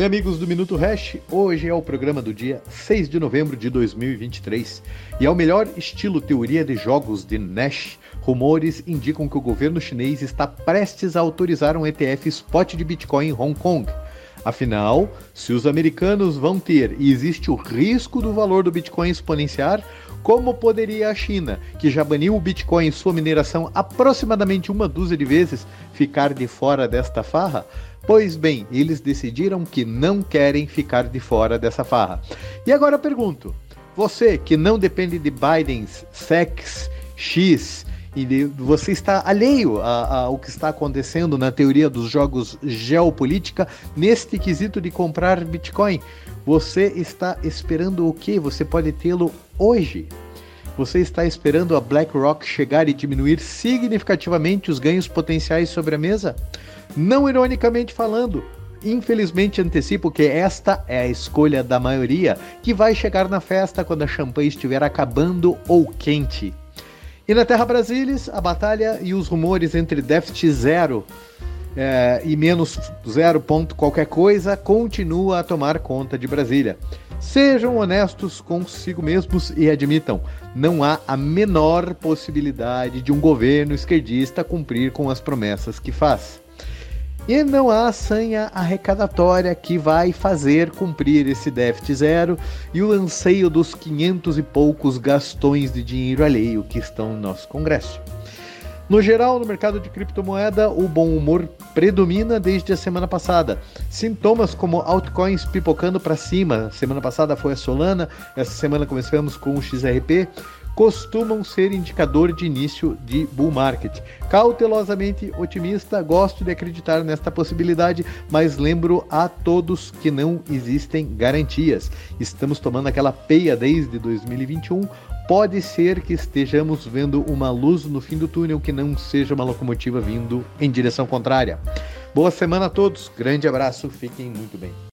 Oi, amigos do Minuto Hash. Hoje é o programa do dia 6 de novembro de 2023 e é o melhor estilo teoria de jogos de Nash. Rumores indicam que o governo chinês está prestes a autorizar um ETF spot de Bitcoin em Hong Kong. Afinal, se os americanos vão ter e existe o risco do valor do Bitcoin exponenciar, como poderia a China, que já baniu o Bitcoin em sua mineração aproximadamente uma dúzia de vezes, ficar de fora desta farra? Pois bem, eles decidiram que não querem ficar de fora dessa farra. E agora eu pergunto: você que não depende de Biden's SEX, X, e você está alheio ao que está acontecendo na teoria dos jogos geopolítica neste quesito de comprar Bitcoin. Você está esperando o que? Você pode tê-lo hoje. Você está esperando a BlackRock chegar e diminuir significativamente os ganhos potenciais sobre a mesa? Não ironicamente falando, infelizmente antecipo que esta é a escolha da maioria que vai chegar na festa quando a champanhe estiver acabando ou quente. E na Terra Brasilis, a batalha e os rumores entre déficit zero é, e menos zero ponto qualquer coisa continua a tomar conta de Brasília. Sejam honestos consigo mesmos e admitam, não há a menor possibilidade de um governo esquerdista cumprir com as promessas que faz. E não há sanha arrecadatória que vai fazer cumprir esse déficit zero e o anseio dos 500 e poucos gastões de dinheiro alheio que estão no nosso Congresso. No geral, no mercado de criptomoeda, o bom humor predomina desde a semana passada. Sintomas como altcoins pipocando para cima, semana passada foi a Solana, essa semana começamos com o XRP, costumam ser indicador de início de bull market. Cautelosamente otimista, gosto de acreditar nesta possibilidade, mas lembro a todos que não existem garantias. Estamos tomando aquela peia desde 2021. Pode ser que estejamos vendo uma luz no fim do túnel que não seja uma locomotiva vindo em direção contrária. Boa semana a todos, grande abraço, fiquem muito bem.